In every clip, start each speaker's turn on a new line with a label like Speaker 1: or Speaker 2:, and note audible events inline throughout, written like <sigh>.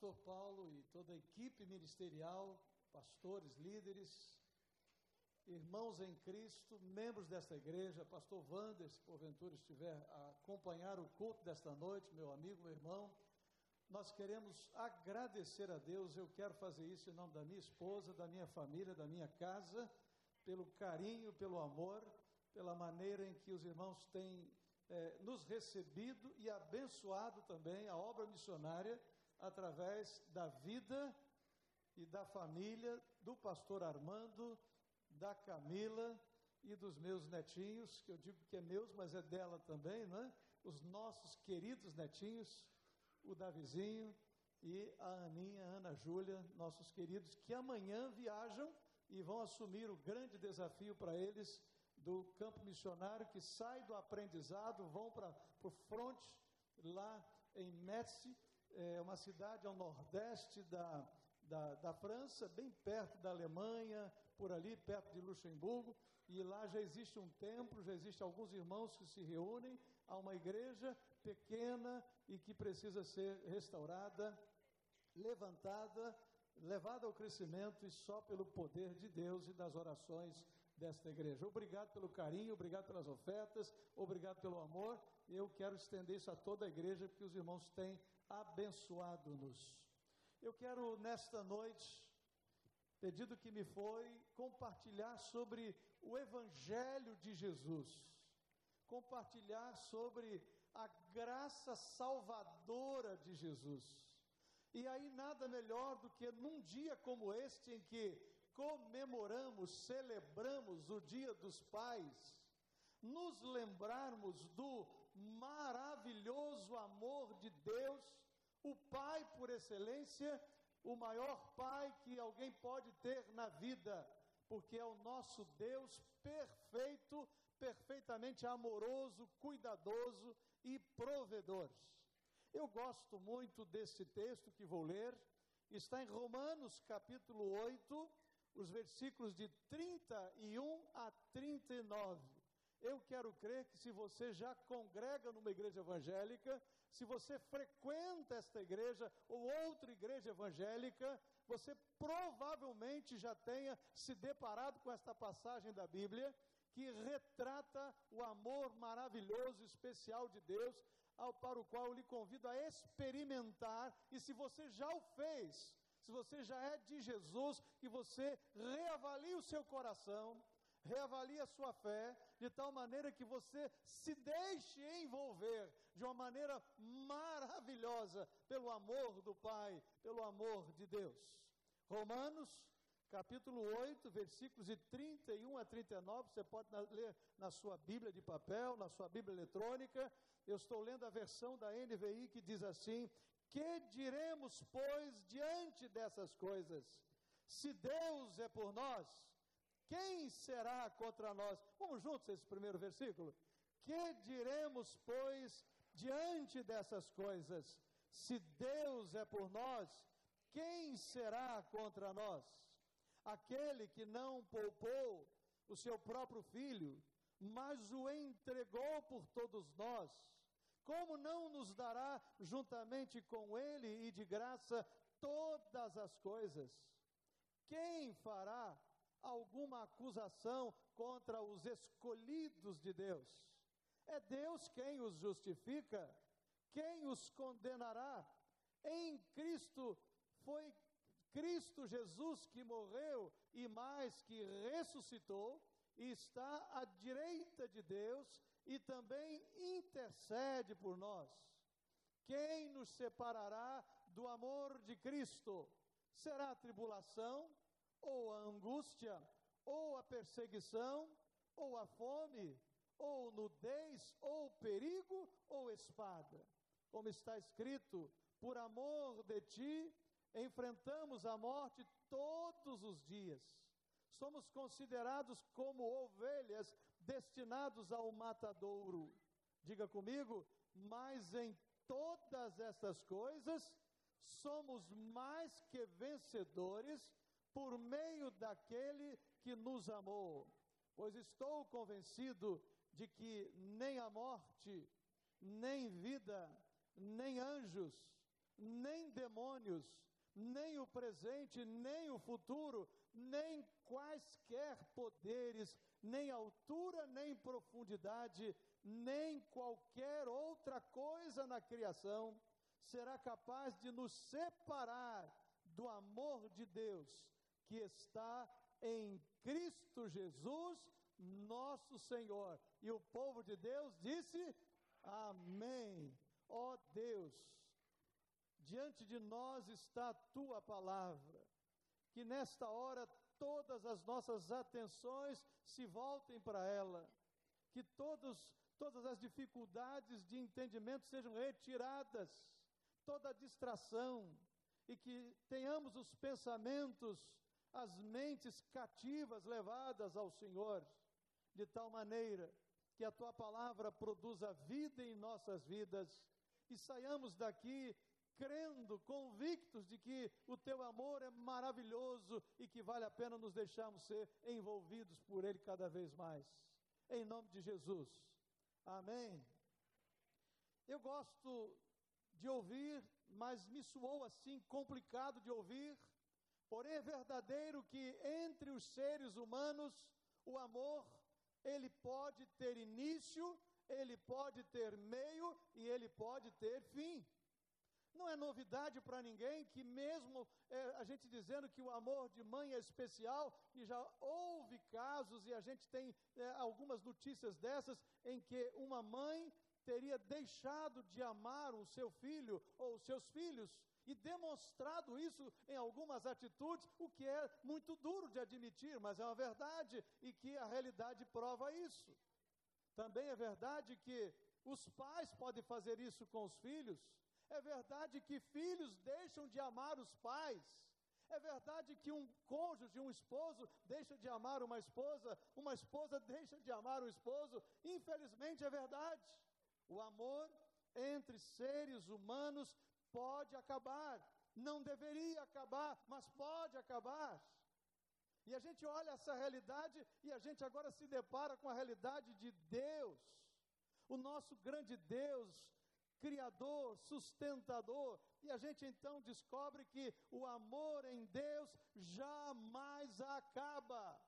Speaker 1: Pastor Paulo e toda a equipe ministerial, pastores, líderes, irmãos em Cristo, membros desta igreja, Pastor Wander, se porventura estiver a acompanhar o culto desta noite, meu amigo, meu irmão, nós queremos agradecer a Deus. Eu quero fazer isso em nome da minha esposa, da minha família, da minha casa, pelo carinho, pelo amor, pela maneira em que os irmãos têm eh, nos recebido e abençoado também a obra missionária através da vida e da família do pastor Armando, da Camila e dos meus netinhos, que eu digo que é meus, mas é dela também, né? Os nossos queridos netinhos, o Davizinho e a Aninha, a Ana Júlia, nossos queridos, que amanhã viajam e vão assumir o grande desafio para eles do campo missionário, que sai do aprendizado, vão para o fronte lá em Metz, é uma cidade ao nordeste da, da, da, França, bem perto da Alemanha, por ali, perto de Luxemburgo, e lá já existe um templo, já existem alguns irmãos que se reúnem, há uma igreja pequena e que precisa ser restaurada, levantada, levada ao crescimento e só pelo poder de Deus e das orações desta igreja. Obrigado pelo carinho, obrigado pelas ofertas, obrigado pelo amor. Eu quero estender isso a toda a igreja, porque os irmãos têm abençoado-nos. Eu quero nesta noite, pedido que me foi, compartilhar sobre o Evangelho de Jesus, compartilhar sobre a graça salvadora de Jesus. E aí, nada melhor do que num dia como este, em que comemoramos, celebramos o Dia dos Pais, nos lembrarmos do maravilhoso amor de Deus, o Pai por excelência, o maior Pai que alguém pode ter na vida, porque é o nosso Deus perfeito, perfeitamente amoroso, cuidadoso e provedor. Eu gosto muito desse texto que vou ler, está em Romanos capítulo 8, os versículos de 31 a 39. Eu quero crer que se você já congrega numa igreja evangélica, se você frequenta esta igreja ou outra igreja evangélica, você provavelmente já tenha se deparado com esta passagem da Bíblia que retrata o amor maravilhoso, especial de Deus, ao, para o qual eu lhe convido a experimentar, e se você já o fez, se você já é de Jesus, que você reavalie o seu coração, reavalie a sua fé, de tal maneira que você se deixe envolver de uma maneira maravilhosa pelo amor do Pai, pelo amor de Deus. Romanos, capítulo 8, versículos de 31 a 39, você pode ler na sua Bíblia de papel, na sua Bíblia eletrônica. Eu estou lendo a versão da NVI que diz assim: Que diremos, pois, diante dessas coisas? Se Deus é por nós, quem será contra nós? Vamos juntos esse primeiro versículo. Que diremos, pois, diante dessas coisas? Se Deus é por nós, quem será contra nós? Aquele que não poupou o seu próprio filho, mas o entregou por todos nós, como não nos dará juntamente com ele e de graça todas as coisas? Quem fará alguma acusação contra os escolhidos de Deus. É Deus quem os justifica, quem os condenará. Em Cristo foi Cristo Jesus que morreu e mais que ressuscitou e está à direita de Deus e também intercede por nós. Quem nos separará do amor de Cristo? Será a tribulação, ou a angústia, ou a perseguição, ou a fome, ou nudez, ou perigo, ou espada. Como está escrito, por amor de ti, enfrentamos a morte todos os dias. Somos considerados como ovelhas destinados ao matadouro. Diga comigo, mas em todas estas coisas somos mais que vencedores por meio daquele que nos amou. Pois estou convencido de que nem a morte, nem vida, nem anjos, nem demônios, nem o presente, nem o futuro, nem quaisquer poderes, nem altura, nem profundidade, nem qualquer outra coisa na criação será capaz de nos separar do amor de Deus que está em Cristo Jesus, nosso Senhor. E o povo de Deus disse: Amém. Ó oh Deus, diante de nós está a tua palavra. Que nesta hora todas as nossas atenções se voltem para ela. Que todos, todas as dificuldades de entendimento sejam retiradas. Toda distração. E que tenhamos os pensamentos as mentes cativas levadas ao Senhor, de tal maneira que a tua palavra produza vida em nossas vidas e saiamos daqui crendo, convictos de que o teu amor é maravilhoso e que vale a pena nos deixarmos ser envolvidos por ele cada vez mais. Em nome de Jesus. Amém. Eu gosto de ouvir, mas me soou assim complicado de ouvir Porém é verdadeiro que entre os seres humanos o amor ele pode ter início, ele pode ter meio e ele pode ter fim. Não é novidade para ninguém que, mesmo é, a gente dizendo que o amor de mãe é especial, e já houve casos, e a gente tem é, algumas notícias dessas, em que uma mãe teria deixado de amar o seu filho ou os seus filhos e demonstrado isso em algumas atitudes, o que é muito duro de admitir, mas é uma verdade e que a realidade prova isso. Também é verdade que os pais podem fazer isso com os filhos. É verdade que filhos deixam de amar os pais. É verdade que um cônjuge, um esposo, deixa de amar uma esposa, uma esposa <laughs> deixa de amar o esposo. Infelizmente é verdade. O amor entre seres humanos pode acabar. Não deveria acabar, mas pode acabar. E a gente olha essa realidade e a gente agora se depara com a realidade de Deus, o nosso grande Deus, Criador, sustentador, e a gente então descobre que o amor em Deus jamais acaba.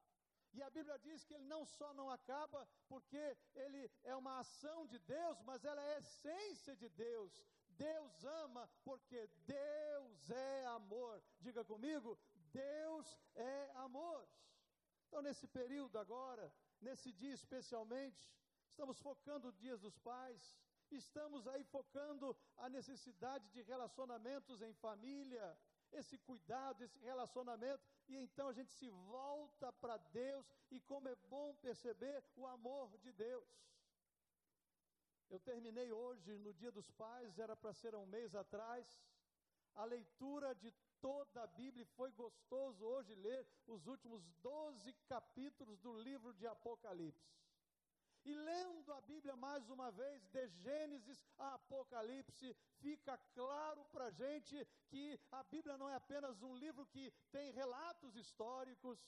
Speaker 1: E a Bíblia diz que ele não só não acaba porque ele é uma ação de Deus, mas ela é a essência de Deus. Deus ama porque Deus é amor. Diga comigo, Deus é amor. Então, nesse período agora, nesse dia especialmente, estamos focando o Dias dos Pais, estamos aí focando a necessidade de relacionamentos em família, esse cuidado, esse relacionamento, e então a gente se volta para Deus, e como é bom perceber o amor de Deus. Eu terminei hoje, no Dia dos Pais, era para ser um mês atrás, a leitura de toda a Bíblia, foi gostoso hoje ler os últimos 12 capítulos do livro de Apocalipse. E lendo a Bíblia mais uma vez, de Gênesis a Apocalipse, fica claro para a gente que a Bíblia não é apenas um livro que tem relatos históricos,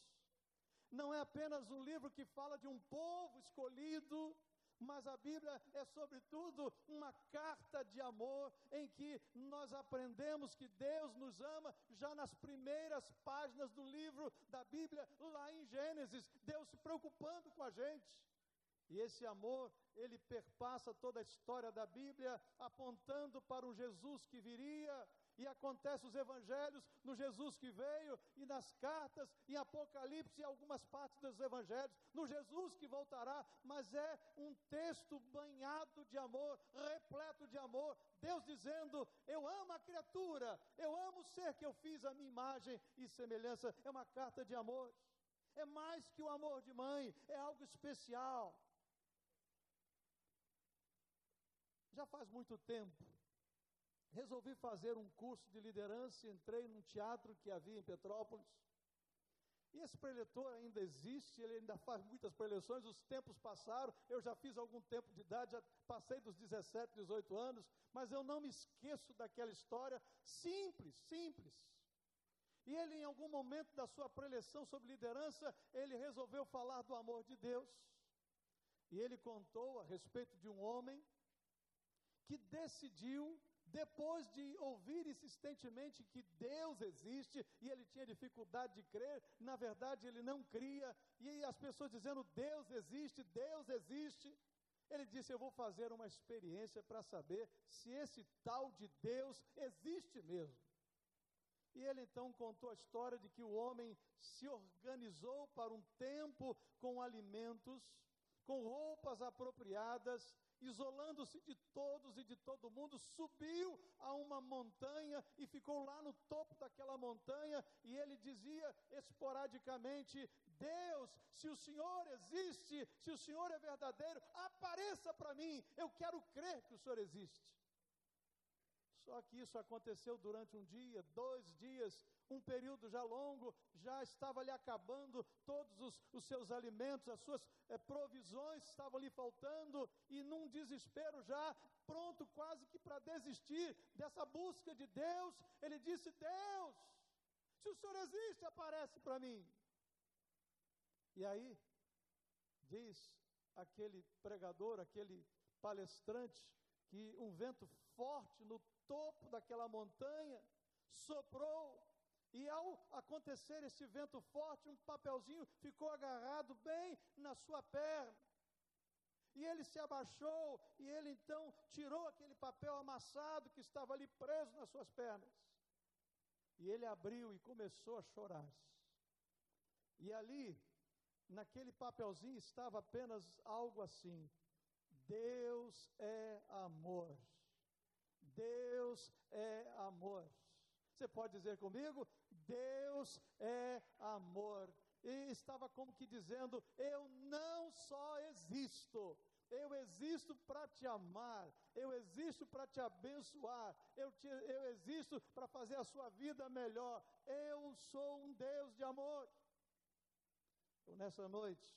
Speaker 1: não é apenas um livro que fala de um povo escolhido, mas a Bíblia é, sobretudo, uma carta de amor em que nós aprendemos que Deus nos ama já nas primeiras páginas do livro da Bíblia, lá em Gênesis, Deus se preocupando com a gente. E esse amor, ele perpassa toda a história da Bíblia, apontando para o Jesus que viria, e acontece os evangelhos no Jesus que veio, e nas cartas, em Apocalipse e algumas partes dos evangelhos, no Jesus que voltará, mas é um texto banhado de amor, repleto de amor, Deus dizendo: Eu amo a criatura, eu amo o ser que eu fiz a minha imagem e semelhança, é uma carta de amor. É mais que o amor de mãe, é algo especial. Já faz muito tempo resolvi fazer um curso de liderança, entrei num teatro que havia em Petrópolis. E esse preletor ainda existe, ele ainda faz muitas preleções, os tempos passaram, eu já fiz algum tempo de idade, já passei dos 17, 18 anos, mas eu não me esqueço daquela história simples, simples. E ele, em algum momento da sua preleção sobre liderança, ele resolveu falar do amor de Deus. E ele contou a respeito de um homem que decidiu depois de ouvir insistentemente que Deus existe e ele tinha dificuldade de crer, na verdade ele não cria, e as pessoas dizendo Deus existe, Deus existe. Ele disse: Eu vou fazer uma experiência para saber se esse tal de Deus existe mesmo. E ele então contou a história de que o homem se organizou para um tempo com alimentos, com roupas apropriadas, isolando-se de todos e de todo mundo, subiu a uma montanha e ficou lá no topo daquela montanha, e ele dizia esporadicamente: Deus, se o Senhor existe, se o Senhor é verdadeiro, apareça para mim, eu quero crer que o Senhor existe. Só que isso aconteceu durante um dia, dois dias, um período já longo, já estava lhe acabando todos os, os seus alimentos, as suas é, provisões estavam lhe faltando, e num desespero já, pronto quase que para desistir dessa busca de Deus, ele disse: Deus, se o Senhor existe, aparece para mim. E aí, diz aquele pregador, aquele palestrante, que um vento forte no topo daquela montanha soprou, e ao acontecer esse vento forte, um papelzinho ficou agarrado bem na sua perna. E ele se abaixou, e ele então tirou aquele papel amassado que estava ali preso nas suas pernas. E ele abriu e começou a chorar. E ali, naquele papelzinho, estava apenas algo assim: Deus é amor. Deus é amor. Você pode dizer comigo? Deus é amor. E estava como que dizendo: Eu não só existo, eu existo para te amar, eu existo para te abençoar, eu, te, eu existo para fazer a sua vida melhor. Eu sou um Deus de amor. Então, nessa noite,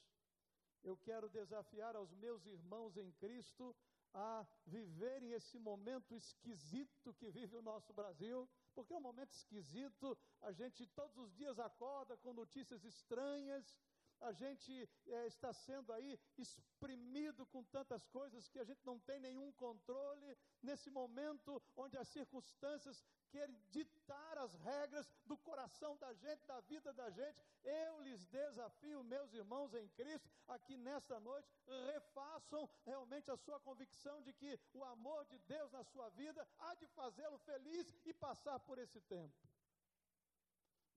Speaker 1: eu quero desafiar aos meus irmãos em Cristo a viverem esse momento esquisito que vive o nosso Brasil, porque é um momento esquisito, a gente todos os dias acorda com notícias estranhas, a gente é, está sendo aí exprimido com tantas coisas que a gente não tem nenhum controle, nesse momento onde as circunstâncias querem ditar as regras do coração da gente, da vida da gente, eu lhes desafio, meus irmãos em Cristo, aqui nesta noite, refaçam realmente a sua convicção de que o amor de Deus na sua vida há de fazê-lo feliz e passar por esse tempo.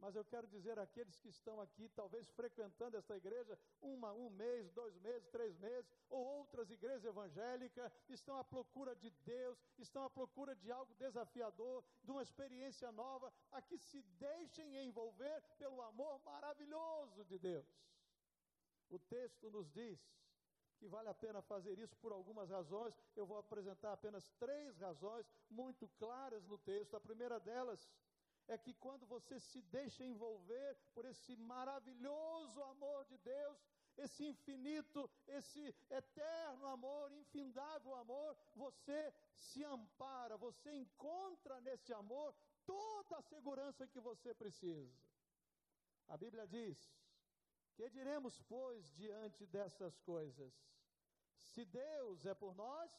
Speaker 1: Mas eu quero dizer àqueles que estão aqui, talvez frequentando esta igreja, uma, um mês, dois meses, três meses, ou outras igrejas evangélicas, estão à procura de Deus, estão à procura de algo desafiador, de uma experiência nova, a que se deixem envolver pelo amor maravilhoso de Deus. O texto nos diz que vale a pena fazer isso por algumas razões. Eu vou apresentar apenas três razões muito claras no texto. A primeira delas é que quando você se deixa envolver por esse maravilhoso amor de Deus, esse infinito, esse eterno amor, infindável amor, você se ampara, você encontra nesse amor toda a segurança que você precisa. A Bíblia diz: Que diremos, pois, diante dessas coisas? Se Deus é por nós,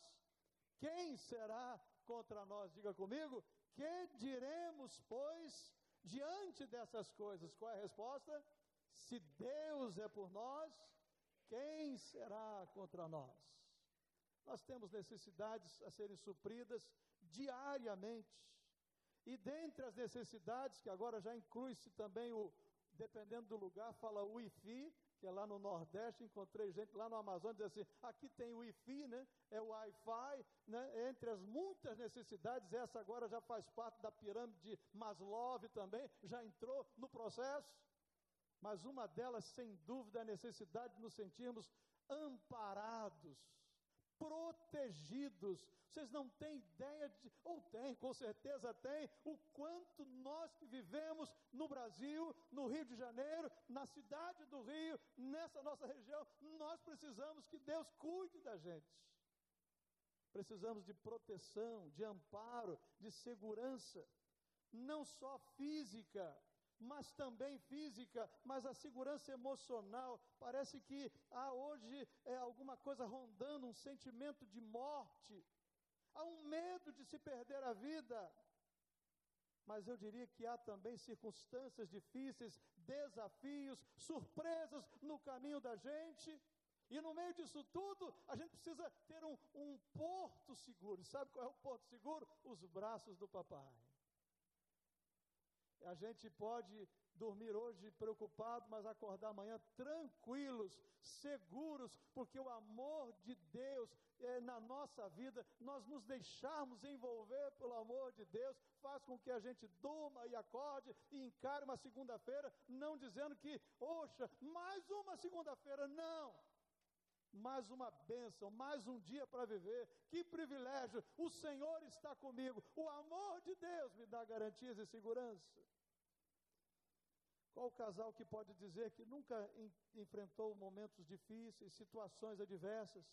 Speaker 1: quem será contra nós? Diga comigo, que diremos, pois, diante dessas coisas? Qual é a resposta? Se Deus é por nós, quem será contra nós? Nós temos necessidades a serem supridas diariamente. E dentre as necessidades, que agora já inclui-se também o, dependendo do lugar, fala o Wi-Fi, que é lá no Nordeste, encontrei gente lá no Amazonas dizendo assim, aqui tem Wi-Fi, né? É o Wi-Fi, né? Entre as muitas necessidades, essa agora já faz parte da pirâmide de Maslow também, já entrou no processo. Mas uma delas, sem dúvida, é a necessidade de nos sentirmos amparados protegidos. Vocês não têm ideia de, ou tem, com certeza tem, o quanto nós vivemos no Brasil, no Rio de Janeiro, na cidade do Rio, nessa nossa região, nós precisamos que Deus cuide da gente. Precisamos de proteção, de amparo, de segurança, não só física, mas também física, mas a segurança emocional. Parece que há hoje é alguma coisa rondando, um sentimento de morte. há um medo de se perder a vida. Mas eu diria que há também circunstâncias difíceis, desafios, surpresas no caminho da gente. E no meio disso tudo, a gente precisa ter um, um porto seguro. Sabe qual é o porto seguro? Os braços do papai. A gente pode dormir hoje preocupado, mas acordar amanhã tranquilos, seguros, porque o amor de Deus é, na nossa vida, nós nos deixarmos envolver pelo amor de Deus, faz com que a gente durma e acorde e encare uma segunda-feira, não dizendo que, oxa, mais uma segunda-feira, não mais uma bênção, mais um dia para viver. Que privilégio! O Senhor está comigo. O amor de Deus me dá garantias e segurança. Qual casal que pode dizer que nunca enfrentou momentos difíceis, situações adversas?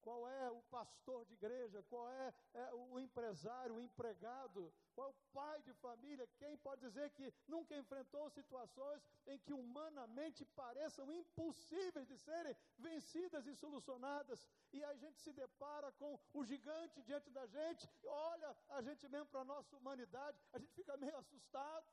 Speaker 1: Qual é o pastor de igreja? Qual é, é, o empresário, o empregado? Qual é o pai de família? Quem pode dizer que nunca enfrentou situações em que humanamente pareçam impossíveis de serem vencidas e solucionadas? E a gente se depara com o gigante diante da gente, olha a gente mesmo para a nossa humanidade, a gente fica meio assustado.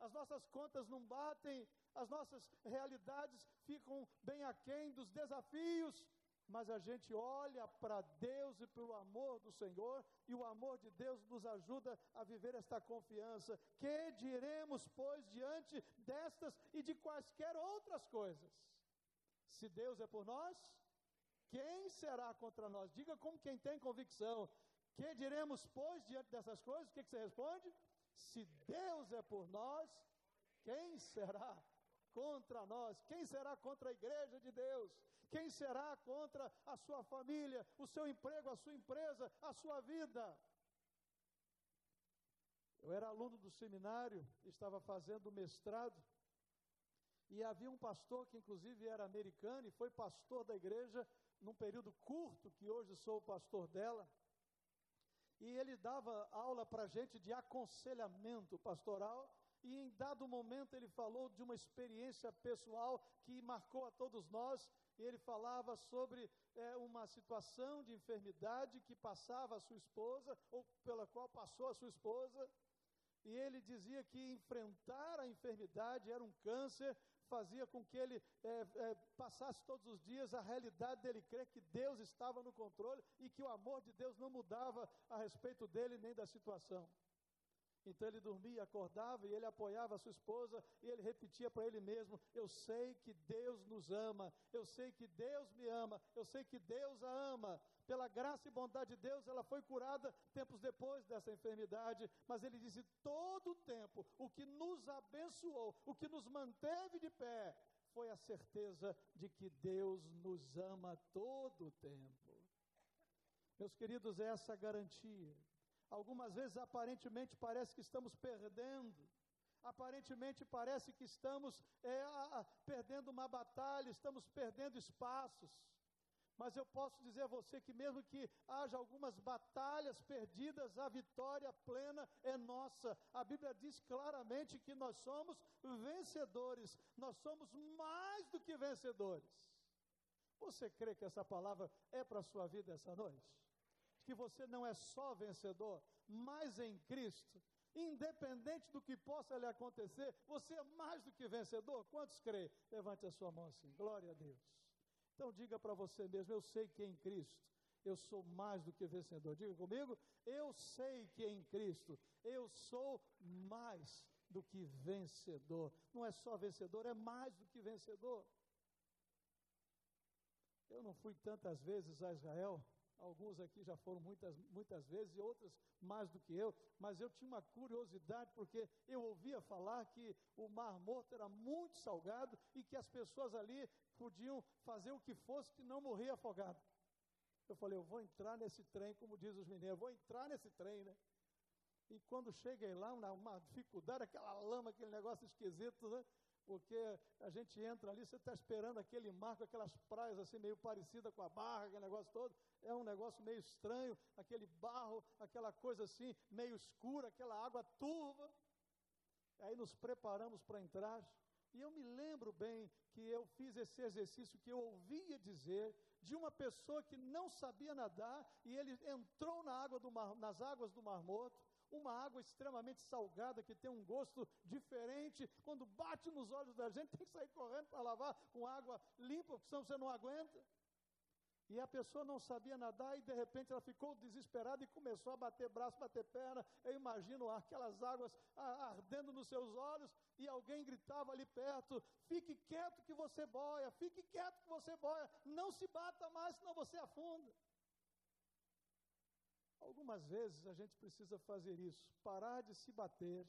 Speaker 1: As nossas contas não batem, as nossas realidades ficam bem aquém dos desafios mas a gente olha para Deus e para o amor do Senhor, e o amor de Deus nos ajuda a viver esta confiança. Que diremos, pois, diante destas e de quaisquer outras coisas? Se Deus é por nós, quem será contra nós? Diga como quem tem convicção. Que diremos, pois, diante dessas coisas? O que, que você responde? Se Deus é por nós, quem será contra nós? Quem será contra a igreja de Deus? Quem será contra a sua família, o seu emprego, a sua empresa, a sua vida? Eu era aluno do seminário, estava fazendo mestrado, e havia um pastor que, inclusive, era americano e foi pastor da igreja num período curto, que hoje sou pastor dela. E ele dava aula para gente de aconselhamento pastoral, e em dado momento ele falou de uma experiência pessoal que marcou a todos nós, e ele falava sobre é, uma situação de enfermidade que passava a sua esposa, ou pela qual passou a sua esposa, e ele dizia que enfrentar a enfermidade era um câncer, fazia com que ele é, é, passasse todos os dias a realidade dele crer que Deus estava no controle e que o amor de Deus não mudava a respeito dele nem da situação. Então ele dormia, acordava e ele apoiava a sua esposa e ele repetia para ele mesmo: Eu sei que Deus nos ama, eu sei que Deus me ama, eu sei que Deus a ama. Pela graça e bondade de Deus, ela foi curada tempos depois dessa enfermidade, mas ele disse: todo o tempo, o que nos abençoou, o que nos manteve de pé, foi a certeza de que Deus nos ama todo o tempo. Meus queridos, é essa garantia Algumas vezes, aparentemente, parece que estamos perdendo. Aparentemente, parece que estamos é, perdendo uma batalha, estamos perdendo espaços. Mas eu posso dizer a você que, mesmo que haja algumas batalhas perdidas, a vitória plena é nossa. A Bíblia diz claramente que nós somos vencedores, nós somos mais do que vencedores. Você crê que essa palavra é para a sua vida essa noite? que você não é só vencedor, mas em Cristo, independente do que possa lhe acontecer, você é mais do que vencedor. Quantos creem? Levante a sua mão assim. Glória a Deus. Então diga para você mesmo: eu sei que em Cristo eu sou mais do que vencedor. Diga comigo: eu sei que em Cristo eu sou mais do que vencedor. Não é só vencedor, é mais do que vencedor. Eu não fui tantas vezes a Israel, Alguns aqui já foram muitas, muitas vezes e outras mais do que eu, mas eu tinha uma curiosidade porque eu ouvia falar que o Mar Morto era muito salgado e que as pessoas ali podiam fazer o que fosse que não morria afogado. Eu falei, eu vou entrar nesse trem, como diz os mineiros, vou entrar nesse trem, né? E quando cheguei lá, uma, dificuldade, aquela lama, aquele negócio esquisito, né? porque a gente entra ali, você está esperando aquele mar com aquelas praias assim meio parecidas com a barra, aquele negócio todo, é um negócio meio estranho, aquele barro, aquela coisa assim, meio escura, aquela água turva. Aí nos preparamos para entrar, e eu me lembro bem que eu fiz esse exercício que eu ouvia dizer de uma pessoa que não sabia nadar e ele entrou na água do mar, nas águas do Mar Morto, uma água extremamente salgada que tem um gosto diferente. Quando bate nos olhos da gente, <laughs> tem que sair correndo para lavar com água limpa, porque senão você não aguenta. E a pessoa não sabia nadar e de repente ela ficou desesperada e começou a bater braço, bater perna. Eu imagino aquelas águas ardendo nos seus olhos e alguém gritava ali perto: Fique quieto que você boia, fique quieto que você boia, não se bata mais, senão você afunda. Algumas vezes a gente precisa fazer isso, parar de se bater,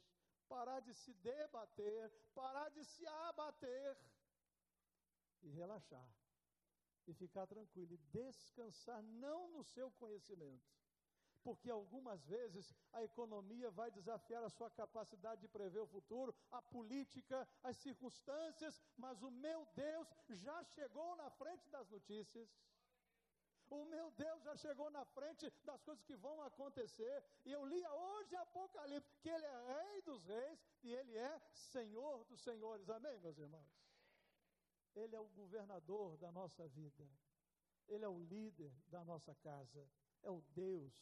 Speaker 1: parar de se debater, parar de se abater e relaxar e ficar tranquilo e descansar não no seu conhecimento. Porque algumas vezes a economia vai desafiar a sua capacidade de prever o futuro, a política, as circunstâncias, mas o meu Deus já chegou na frente das notícias. O meu Deus já chegou na frente das coisas que vão acontecer. E eu li hoje Apocalipse que Ele é Rei dos Reis e Ele é Senhor dos Senhores. Amém, meus irmãos? Ele é o governador da nossa vida. Ele é o líder da nossa casa. É o Deus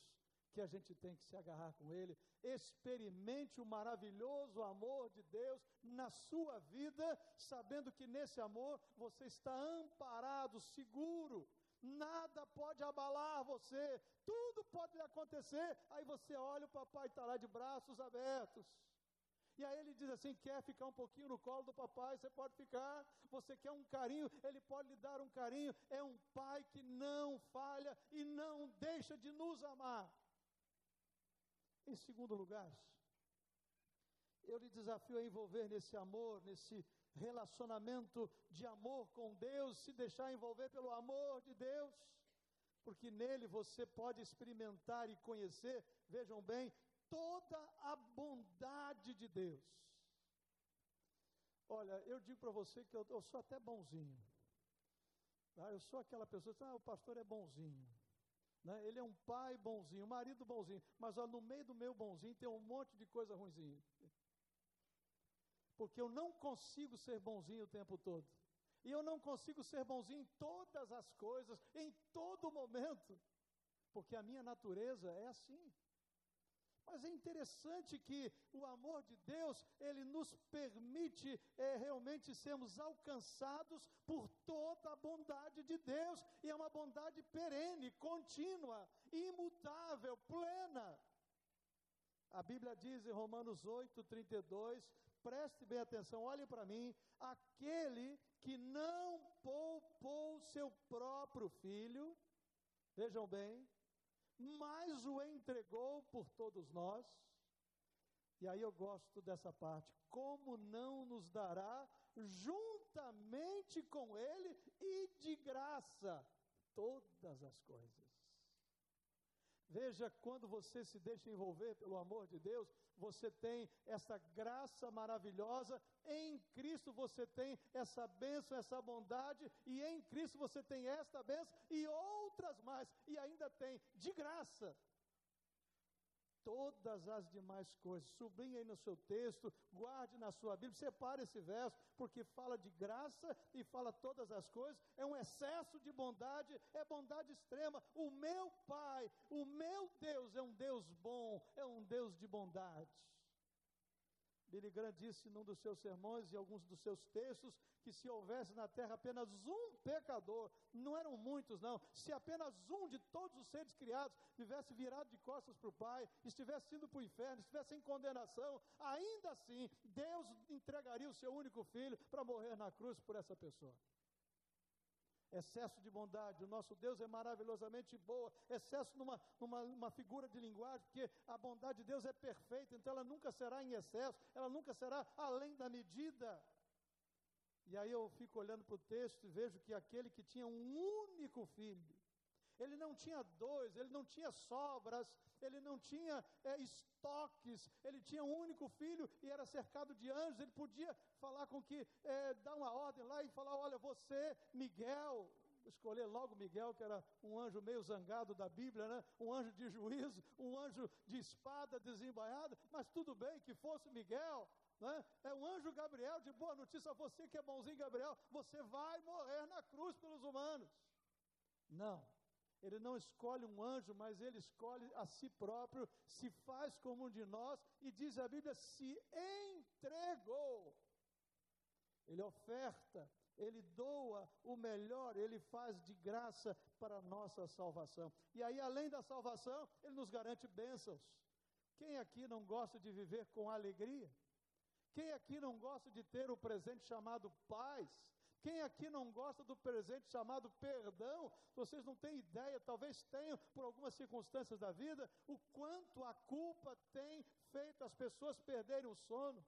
Speaker 1: que a gente tem que se agarrar com Ele. Experimente o maravilhoso amor de Deus na sua vida, sabendo que nesse amor você está amparado, seguro. Nada pode abalar você, tudo pode acontecer. Aí você olha, o papai está lá de braços abertos. E aí ele diz assim: quer ficar um pouquinho no colo do papai? Você pode ficar. Você quer um carinho? Ele pode lhe dar um carinho. É um pai que não falha e não deixa de nos amar. Em segundo lugar, eu lhe desafio a envolver nesse amor, nesse relacionamento de amor com Deus, se deixar envolver pelo amor de Deus, porque nele você pode experimentar e conhecer, vejam bem, toda a bondade de Deus. Olha, eu digo para você que eu, eu, sou até bonzinho. Tá? Eu sou aquela pessoa que ah, o pastor é bonzinho. Né? Ele é um pai bonzinho, um marido bonzinho. Mas no meio do meu bonzinho tem um monte de coisa ruimzinha. Porque eu não consigo ser bonzinho o tempo todo. E eu não consigo ser bonzinho em todas as coisas, em todo momento. Porque a minha natureza é assim. Mas é interessante que o amor de Deus, ele nos permite é, realmente sermos alcançados por toda a bondade de Deus, e é uma bondade perene, contínua, imutável, plena. A Bíblia diz em Romanos 8, 32, preste bem atenção, olhe para mim, aquele que não poupou seu próprio filho, vejam bem, mas o entregou por todos nós. E aí eu gosto dessa parte. Como não nos dará juntamente com Ele e de graça todas as coisas? Veja, quando você se deixa envolver pelo amor de Deus, você tem essa graça maravilhosa, em Cristo você tem essa bênção, essa bondade, e em Cristo você tem esta bênção e outras mais, e ainda tem de graça todas as demais coisas. Sublinhe aí no seu texto, guarde na sua Bíblia, separe esse verso, porque fala de graça e fala todas as coisas. É um excesso de bondade, é bondade extrema. O meu Pai, o meu Deus é um Deus bom, é um Deus de bondade. Billy Graham disse num dos seus sermões e alguns dos seus textos que se houvesse na terra apenas um pecador, não eram muitos não, se apenas um de todos os seres criados vivesse virado de costas para o Pai, estivesse indo para o inferno, estivesse em condenação, ainda assim Deus entregaria o seu único filho para morrer na cruz por essa pessoa excesso de bondade. O nosso Deus é maravilhosamente boa, excesso numa, numa, numa figura de linguagem, porque a bondade de Deus é perfeita, então ela nunca será em excesso, ela nunca será além da medida. E aí eu fico olhando para o texto e vejo que aquele que tinha um único filho, ele não tinha dois, ele não tinha sobras, ele não tinha é, estoques, ele tinha um único filho e era cercado de anjos. Ele podia falar com que, é, dar uma ordem lá e falar: Olha, você, Miguel, escolher logo Miguel, que era um anjo meio zangado da Bíblia, né? um anjo de juízo, um anjo de espada desembainhada, mas tudo bem que fosse Miguel. Né? É um anjo Gabriel de boa notícia, você que é bonzinho, Gabriel, você vai morrer na cruz pelos humanos. Não. Ele não escolhe um anjo, mas ele escolhe a si próprio, se faz como um de nós e diz a Bíblia: se entregou. Ele oferta, ele doa o melhor, ele faz de graça para a nossa salvação. E aí, além da salvação, ele nos garante bênçãos. Quem aqui não gosta de viver com alegria? Quem aqui não gosta de ter o presente chamado paz? Quem aqui não gosta do presente chamado perdão? Vocês não têm ideia, talvez tenham, por algumas circunstâncias da vida, o quanto a culpa tem feito as pessoas perderem o sono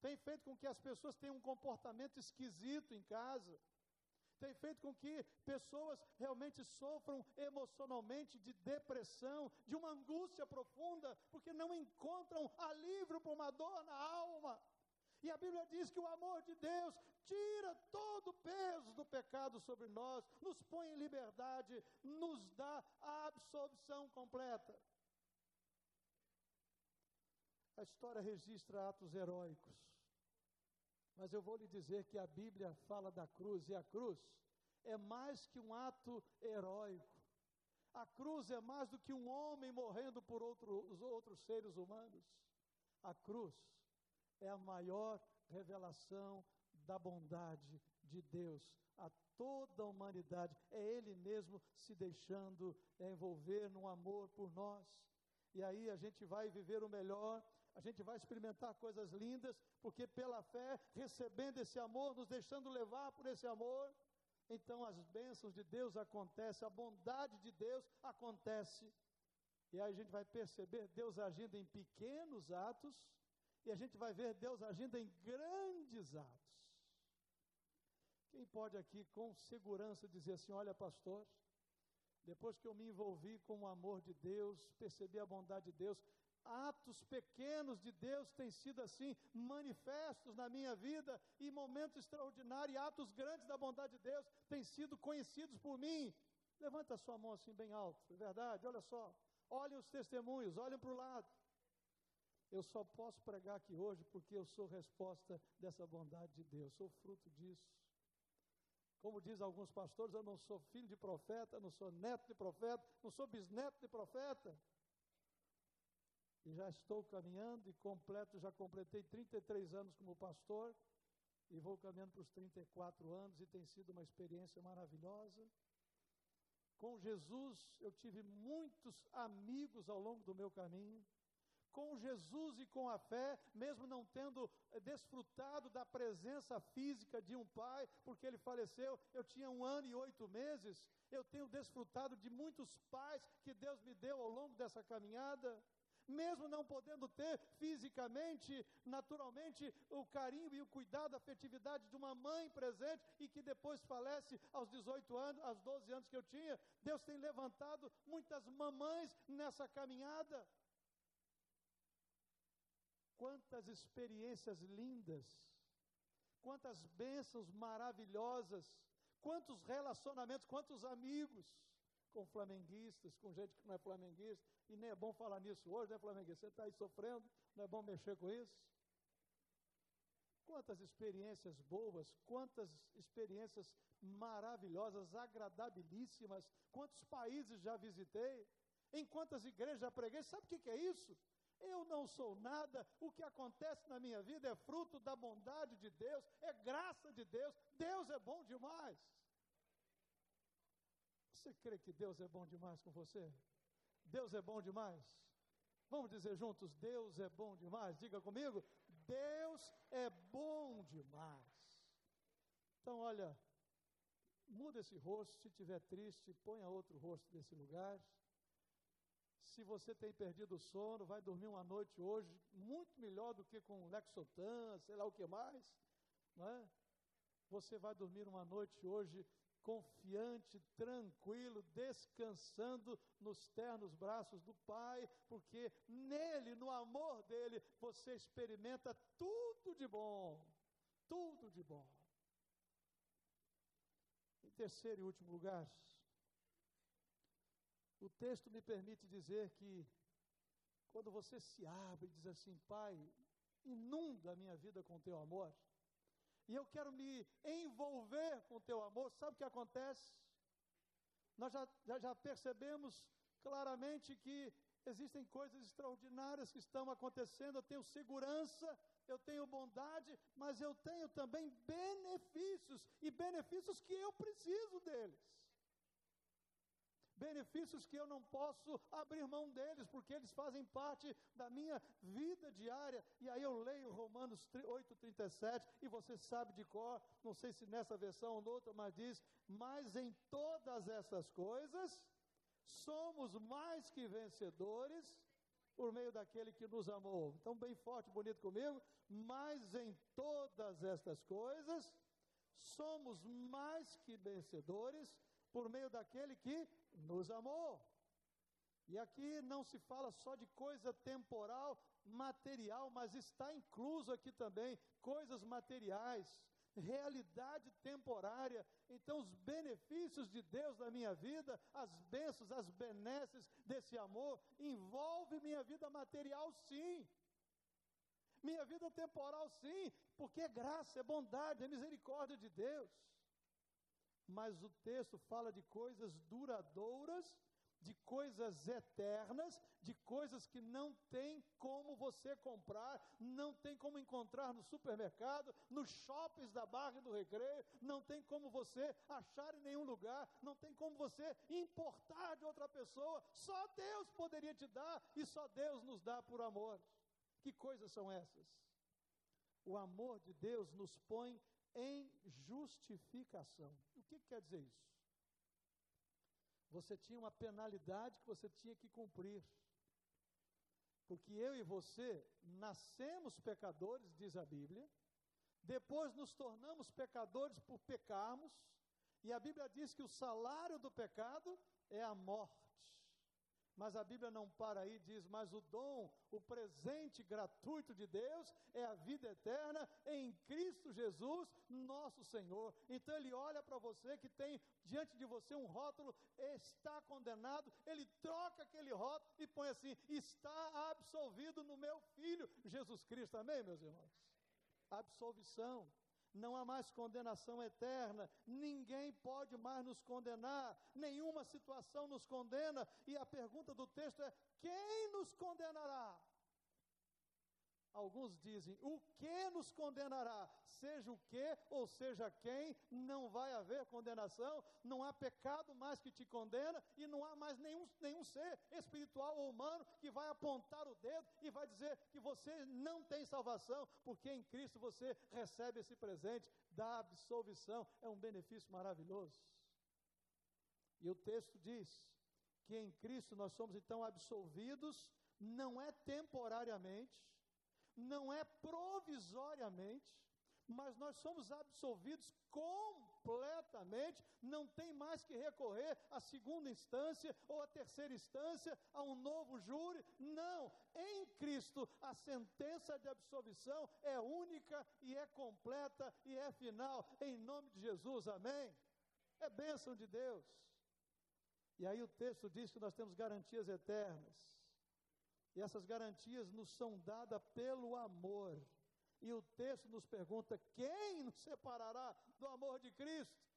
Speaker 1: tem feito com que as pessoas tenham um comportamento esquisito em casa, tem feito com que pessoas realmente sofram emocionalmente de depressão, de uma angústia profunda, porque não encontram alívio para uma dor na alma. E a Bíblia diz que o amor de Deus tira todo o peso do pecado sobre nós, nos põe em liberdade, nos dá a absolvição completa. A história registra atos heróicos. Mas eu vou lhe dizer que a Bíblia fala da cruz, e a cruz é mais que um ato heróico. A cruz é mais do que um homem morrendo por outro, os outros seres humanos. A cruz é a maior revelação da bondade de Deus a toda a humanidade. É Ele mesmo se deixando envolver num amor por nós. E aí a gente vai viver o melhor a gente vai experimentar coisas lindas, porque pela fé, recebendo esse amor, nos deixando levar por esse amor, então as bênçãos de Deus acontecem, a bondade de Deus acontece. E aí a gente vai perceber Deus agindo em pequenos atos, e a gente vai ver Deus agindo em grandes atos. Quem pode aqui com segurança dizer assim: olha, pastor, depois que eu me envolvi com o amor de Deus, percebi a bondade de Deus, atos pequenos de Deus têm sido assim manifestos na minha vida e momentos extraordinários, atos grandes da bondade de Deus têm sido conhecidos por mim. Levanta a sua mão assim bem alto, é verdade, olha só. Olhem os testemunhos, olhem para o lado. Eu só posso pregar aqui hoje porque eu sou resposta dessa bondade de Deus, sou fruto disso. Como diz alguns pastores, eu não sou filho de profeta, não sou neto de profeta, não sou bisneto de profeta. E já estou caminhando e completo, já completei 33 anos como pastor e vou caminhando para os 34 anos e tem sido uma experiência maravilhosa. Com Jesus eu tive muitos amigos ao longo do meu caminho. Com Jesus e com a fé, mesmo não tendo eh, desfrutado da presença física de um pai, porque ele faleceu, eu tinha um ano e oito meses, eu tenho desfrutado de muitos pais que Deus me deu ao longo dessa caminhada mesmo não podendo ter fisicamente, naturalmente, o carinho e o cuidado, a afetividade de uma mãe presente e que depois falece aos 18 anos, aos 12 anos que eu tinha, Deus tem levantado muitas mamães nessa caminhada. Quantas experiências lindas, quantas bênçãos maravilhosas, quantos relacionamentos, quantos amigos com flamenguistas, com gente que não é flamenguista, e nem é bom falar nisso hoje, né, flamenguista? Você está aí sofrendo, não é bom mexer com isso? Quantas experiências boas, quantas experiências maravilhosas, agradabilíssimas, quantos países já visitei, em quantas igrejas já preguei, sabe o que, é isso? Eu não sou nada, o que acontece na minha vida é fruto da bondade de Deus, é graça de Deus, Deus é bom demais. Você crê que Deus é bom demais com você? Deus é bom demais? Vamos dizer juntos: Deus é bom demais? Diga comigo: Deus é bom demais. Então, olha, muda esse rosto. Se estiver triste, ponha outro rosto nesse lugar. Se você tem perdido o sono, vai dormir uma noite hoje muito melhor do que com Lexotan, sei lá o que mais, não é? Você vai dormir uma noite hoje confiante, tranquilo, descansando nos ternos braços do Pai, porque nele, no amor dele, você experimenta tudo de bom. Tudo de bom. Em terceiro e último lugar, o texto me permite dizer que quando você se abre e diz assim, Pai, inunda a minha vida com teu amor, e eu quero me envolver com teu amor, sabe o que acontece? Nós já, já, já percebemos claramente que existem coisas extraordinárias que estão acontecendo. Eu tenho segurança, eu tenho bondade, mas eu tenho também benefícios e benefícios que eu preciso deles benefícios que eu não posso abrir mão deles, porque eles fazem parte da minha vida diária. E aí eu leio Romanos 8,37, e você sabe de cor, não sei se nessa versão ou noutra, mas diz: Mas em todas essas coisas somos mais que vencedores por meio daquele que nos amou. Então, bem forte, bonito comigo. Mas em todas estas coisas somos mais que vencedores por meio daquele que nos amou. E aqui não se fala só de coisa temporal, material, mas está incluso aqui também coisas materiais, realidade temporária. Então, os benefícios de Deus na minha vida, as bênçãos, as benesses desse amor, envolve minha vida material, sim. Minha vida temporal, sim, porque é graça, é bondade, é misericórdia de Deus mas o texto fala de coisas duradouras, de coisas eternas, de coisas que não tem como você comprar, não tem como encontrar no supermercado, nos shoppings da Barra e do Recreio, não tem como você achar em nenhum lugar, não tem como você importar de outra pessoa, só Deus poderia te dar e só Deus nos dá por amor. Que coisas são essas? O amor de Deus nos põe em justificação. O que, que quer dizer isso? Você tinha uma penalidade que você tinha que cumprir. Porque eu e você nascemos pecadores, diz a Bíblia, depois nos tornamos pecadores por pecarmos, e a Bíblia diz que o salário do pecado é a morte. Mas a Bíblia não para aí, diz: Mas o dom, o presente gratuito de Deus é a vida eterna em Cristo Jesus, nosso Senhor. Então ele olha para você que tem diante de você um rótulo, está condenado, ele troca aquele rótulo e põe assim: Está absolvido no meu filho Jesus Cristo. Amém, meus irmãos? Absolvição não há mais condenação eterna, ninguém pode mais nos condenar, nenhuma situação nos condena, e a pergunta do texto é: quem nos condenará? Alguns dizem: o que nos condenará? Seja o que ou seja quem, não vai haver condenação, não há pecado mais que te condena e não há mais nenhum, nenhum ser espiritual ou humano que vai apontar o dedo e vai dizer que você não tem salvação, porque em Cristo você recebe esse presente da absolvição. É um benefício maravilhoso. E o texto diz que em Cristo nós somos então absolvidos, não é temporariamente não é provisoriamente, mas nós somos absolvidos completamente, não tem mais que recorrer à segunda instância ou à terceira instância, a um novo júri. Não, em Cristo a sentença de absolvição é única e é completa e é final, em nome de Jesus, amém? É bênção de Deus. E aí o texto diz que nós temos garantias eternas. E essas garantias nos são dadas pelo amor. E o texto nos pergunta: quem nos separará do amor de Cristo?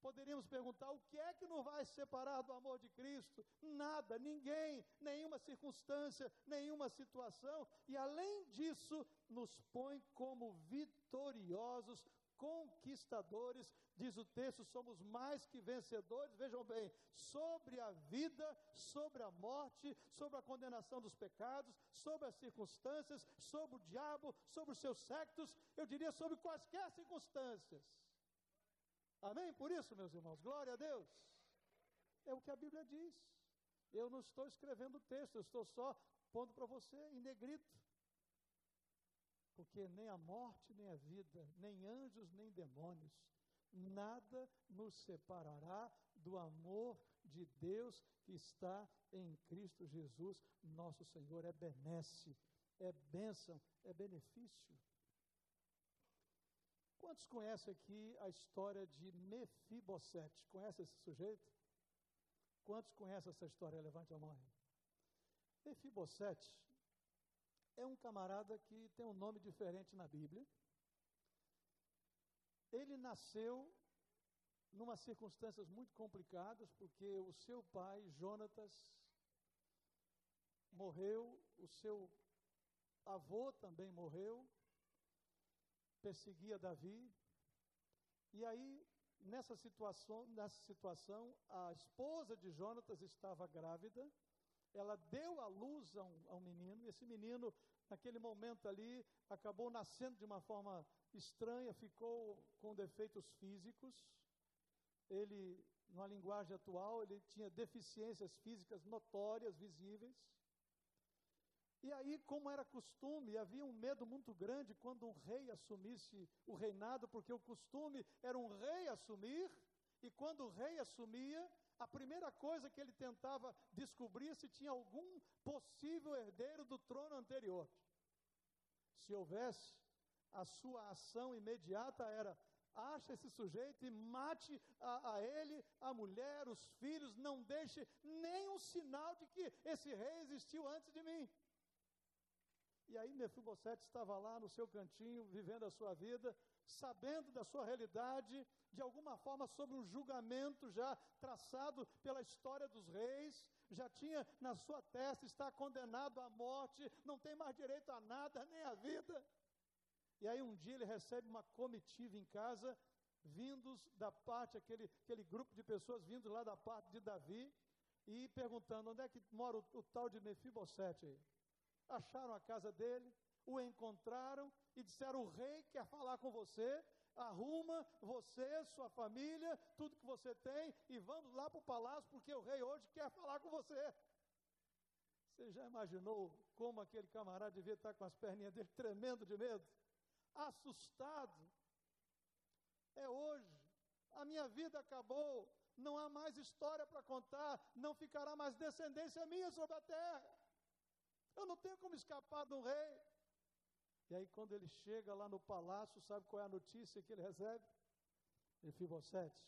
Speaker 1: Poderíamos perguntar: o que é que nos vai separar do amor de Cristo? Nada, ninguém, nenhuma circunstância, nenhuma situação. E além disso, nos põe como vitoriosos conquistadores, diz o texto, somos mais que vencedores, vejam bem, sobre a vida, sobre a morte, sobre a condenação dos pecados, sobre as circunstâncias, sobre o diabo, sobre os seus sectos, eu diria sobre quaisquer circunstâncias. Amém? Por isso, meus irmãos, glória a Deus. É o que a Bíblia diz. Eu não estou escrevendo o texto, eu estou só pondo para você em negrito porque nem a morte, nem a vida, nem anjos, nem demônios, nada nos separará do amor de Deus que está em Cristo Jesus, nosso Senhor. É benesse, é bênção, é benefício. Quantos conhecem aqui a história de Mefibosete? Conhece esse sujeito? Quantos conhecem essa história? Levante a mão. Mefibosete é um camarada que tem um nome diferente na Bíblia. Ele nasceu numa circunstâncias muito complicadas, porque o seu pai, Jonatas, morreu, o seu avô também morreu, perseguia Davi. E aí, nessa situação, nessa situação, a esposa de Jonatas estava grávida, ela deu à luz a um, a um menino, e esse menino, naquele momento ali, acabou nascendo de uma forma estranha, ficou com defeitos físicos. Ele, numa linguagem atual, ele tinha deficiências físicas notórias, visíveis. E aí, como era costume, havia um medo muito grande quando um rei assumisse o reinado, porque o costume era um rei assumir, e quando o rei assumia, a primeira coisa que ele tentava descobrir se tinha algum possível herdeiro do trono anterior. Se houvesse, a sua ação imediata era: acha esse sujeito e mate a, a, ele, a mulher, os filhos, não deixe nenhum sinal de que esse rei existiu antes de mim. E aí Mefibosete estava lá no seu cantinho, vivendo a sua vida, sabendo da sua realidade, de alguma forma sobre um julgamento já traçado pela história dos reis, já tinha na sua testa, está condenado à morte, não tem mais direito a nada, nem a vida. E aí um dia ele recebe uma comitiva em casa, vindos da parte, aquele, aquele grupo de pessoas vindos lá da parte de Davi, e perguntando onde é que mora o, o tal de Mefibosete aí acharam a casa dele, o encontraram e disseram: O rei quer falar com você, arruma você, sua família, tudo que você tem e vamos lá para o palácio, porque o rei hoje quer falar com você. Você já imaginou como aquele camarada devia estar com as perninhas dele tremendo de medo? Assustado. É hoje. A minha vida acabou. Não há mais história para contar. Não ficará mais descendência minha sobre a terra. Eu não tenho como escapar de um rei. E aí, quando ele chega lá no palácio, sabe qual é a notícia que ele recebe? Mefibosete,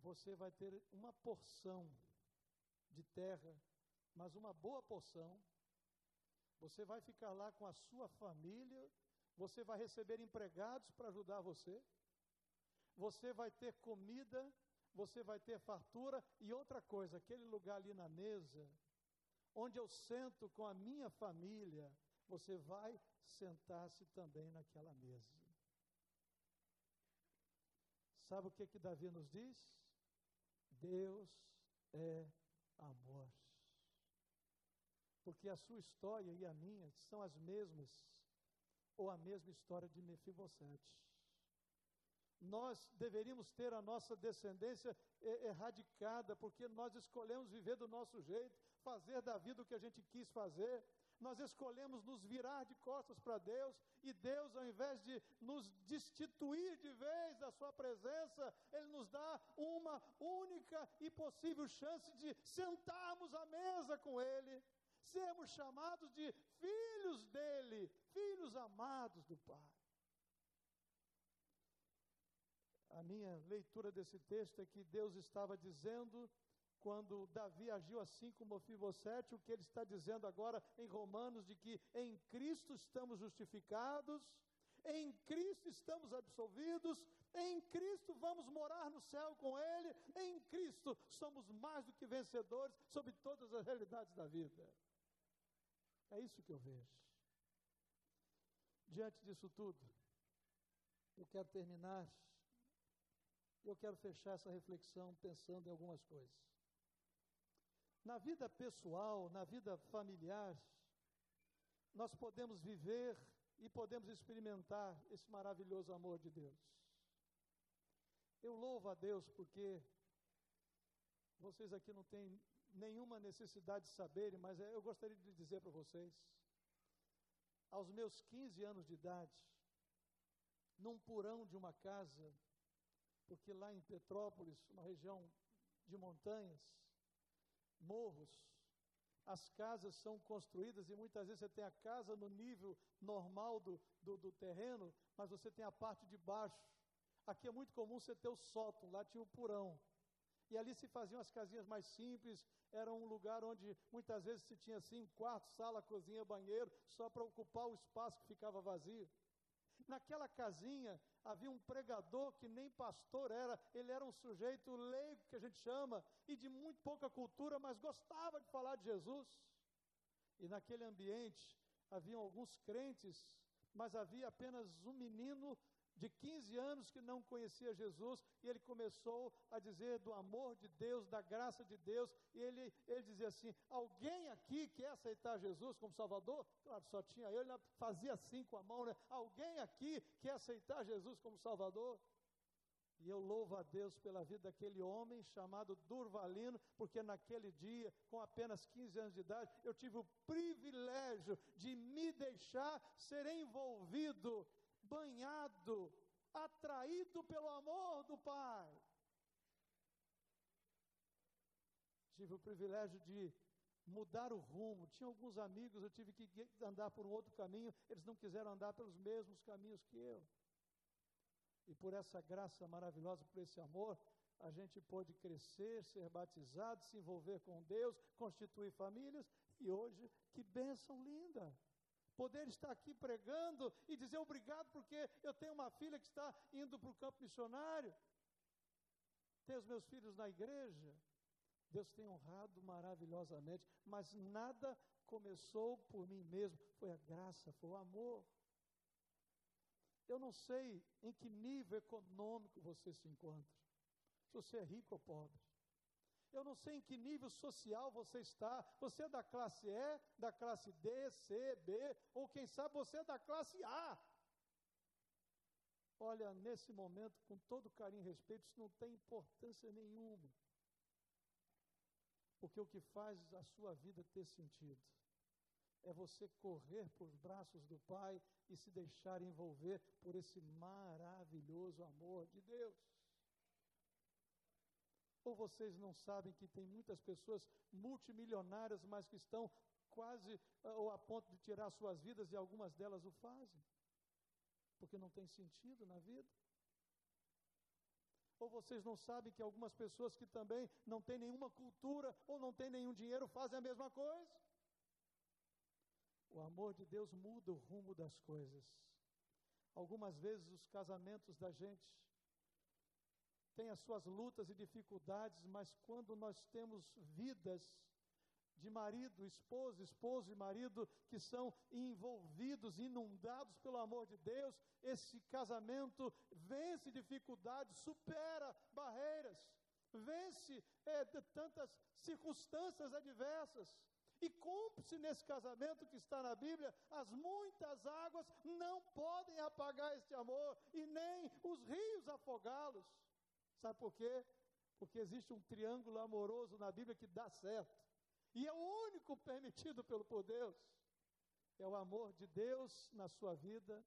Speaker 1: você vai ter uma porção de terra, mas uma boa porção. Você vai ficar lá com a sua família, você vai receber empregados para ajudar você. Você vai ter comida, você vai ter fartura e outra coisa, aquele lugar ali na mesa, onde eu sento com a minha família, você vai sentar-se também naquela mesa. Sabe o que que Davi nos diz? Deus é amor. Porque a sua história e a minha são as mesmas, ou a mesma história de Mefibosete. Nós deveríamos ter a nossa descendência erradicada, porque nós escolhemos viver do nosso jeito, fazer da vida o que a gente quis fazer. Nós escolhemos nos virar de costas para Deus e Deus, ao invés de nos destituir de vez da Sua presença, Ele nos dá uma única e possível chance de sentarmos à mesa com Ele, sermos chamados de filhos dEle, filhos amados do Pai. A minha leitura desse texto é que Deus estava dizendo quando Davi agiu assim com Mefibosete, o que ele está dizendo agora em Romanos, de que em Cristo estamos justificados, em Cristo estamos absolvidos, em Cristo vamos morar no céu com Ele, em Cristo somos mais do que vencedores sobre todas as realidades da vida. É isso que eu vejo. Diante disso tudo, eu quero terminar, eu quero fechar essa reflexão pensando em algumas coisas. Na vida pessoal, na vida familiar, nós podemos viver e podemos experimentar esse maravilhoso amor de Deus. Eu louvo a Deus porque vocês aqui não têm nenhuma necessidade de saberem, mas é, eu gostaria de dizer para vocês, aos meus 15 anos de idade, num porão de uma casa, porque lá em Petrópolis, uma região de montanhas, morros. As casas são construídas e muitas vezes você tem a casa no nível normal do, do, do terreno, mas você tem a parte de baixo. Aqui é muito comum você ter o sótão, lá tinha o porão. E ali se faziam as casinhas mais simples, era um lugar onde muitas vezes se tinha assim, quarto, sala, cozinha, banheiro, só para ocupar o espaço que ficava vazio. Naquela casinha havia um pregador que nem pastor era, ele era um sujeito leigo, que a gente chama, e de muito pouca cultura, mas gostava de falar de Jesus. E naquele ambiente haviam alguns crentes, mas havia apenas um menino de 15 anos que não conhecia Jesus, e ele começou a dizer do amor de Deus, da graça de Deus, e ele, ele dizia assim: Alguém aqui quer aceitar Jesus como Salvador? Claro, só tinha eu, ele fazia assim com a mão, né? Alguém aqui quer aceitar Jesus como Salvador? E eu louvo a Deus pela vida daquele homem chamado Durvalino, porque naquele dia, com apenas 15 anos de idade, eu tive o privilégio de me deixar ser envolvido banhado, atraído pelo amor do Pai. Tive o privilégio de mudar o rumo. Tinha alguns amigos, eu tive que andar por um outro caminho, eles não quiseram andar pelos mesmos caminhos que eu. E por essa graça maravilhosa, por esse amor, a gente pôde crescer, ser batizado, se envolver com Deus, constituir famílias, e hoje, que bênção linda! Poder estar aqui pregando e dizer obrigado porque eu tenho uma filha que está indo para o campo missionário, tenho os meus filhos na igreja. Deus tem honrado maravilhosamente, mas nada começou por mim mesmo, foi a graça, foi o amor. Eu não sei em que nível econômico você se encontra, se você é rico ou pobre. Eu não sei em que nível social você está. Você é da classe E, da classe D, C, B, ou quem sabe você é da classe A. Olha, nesse momento, com todo carinho e respeito, isso não tem importância nenhuma. Porque o que faz a sua vida ter sentido é você correr por braços do Pai e se deixar envolver por esse maravilhoso amor de Deus. Ou vocês não sabem que tem muitas pessoas multimilionárias, mas que estão quase ah, ou a ponto de tirar suas vidas e algumas delas o fazem? Porque não tem sentido na vida? Ou vocês não sabem que algumas pessoas que também não têm nenhuma cultura ou não têm nenhum dinheiro fazem a mesma coisa? O amor de Deus muda o rumo das coisas. Algumas vezes os casamentos da gente tem as suas lutas e dificuldades, mas quando nós temos vidas de marido, esposa, esposo e marido que são envolvidos, inundados pelo amor de Deus, esse casamento vence dificuldades, supera barreiras, vence é, tantas circunstâncias adversas. E cumpre-se nesse casamento que está na Bíblia, as muitas águas não podem apagar este amor e nem os rios afogá-los. Sabe por quê? Porque existe um triângulo amoroso na Bíblia que dá certo. E é o único permitido pelo por Deus. É o amor de Deus na sua vida,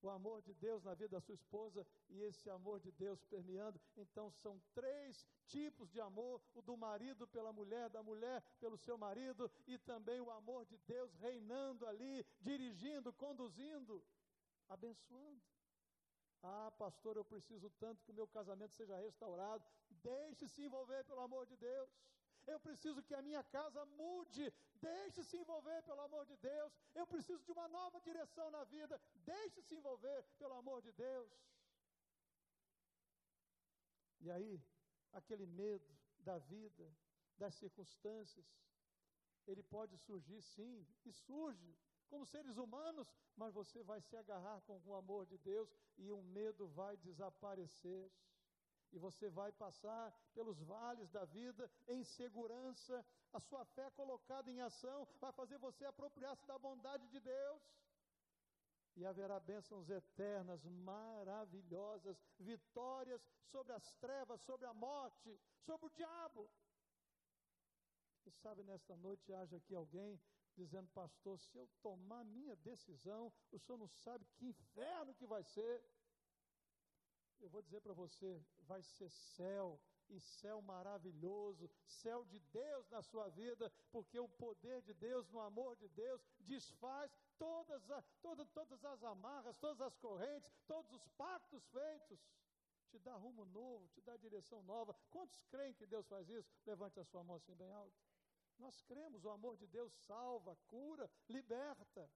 Speaker 1: o amor de Deus na vida da sua esposa e esse amor de Deus permeando. Então são três tipos de amor: o do marido pela mulher, da mulher pelo seu marido e também o amor de Deus reinando ali, dirigindo, conduzindo, abençoando. Ah, pastor, eu preciso tanto que o meu casamento seja restaurado. Deixe-se envolver pelo amor de Deus. Eu preciso que a minha casa mude. Deixe-se envolver pelo amor de Deus. Eu preciso de uma nova direção na vida. Deixe-se envolver pelo amor de Deus. E aí, aquele medo da vida, das circunstâncias, ele pode surgir sim, e surge como seres humanos, mas você vai se agarrar com o amor de Deus e o medo vai desaparecer. E você vai passar pelos vales da vida em segurança, a sua fé colocada em ação vai fazer você apropriar-se da bondade de Deus. E haverá bênçãos eternas, maravilhosas, vitórias sobre as trevas, sobre a morte, sobre o diabo. E sabe, nesta noite haja aqui alguém dizendo, pastor, se eu tomar minha decisão, o senhor não sabe que inferno que vai ser. Eu vou dizer para você, vai ser céu, e céu maravilhoso, céu de Deus na sua vida, porque o poder de Deus, no amor de Deus, desfaz todas, a, toda, todas as amarras, todas as correntes, todos os pactos feitos. Te dá rumo novo, te dá direção nova. Quantos creem que Deus faz isso? Levante a sua mão assim bem alto. Nós cremos, o amor de Deus salva, cura, liberta,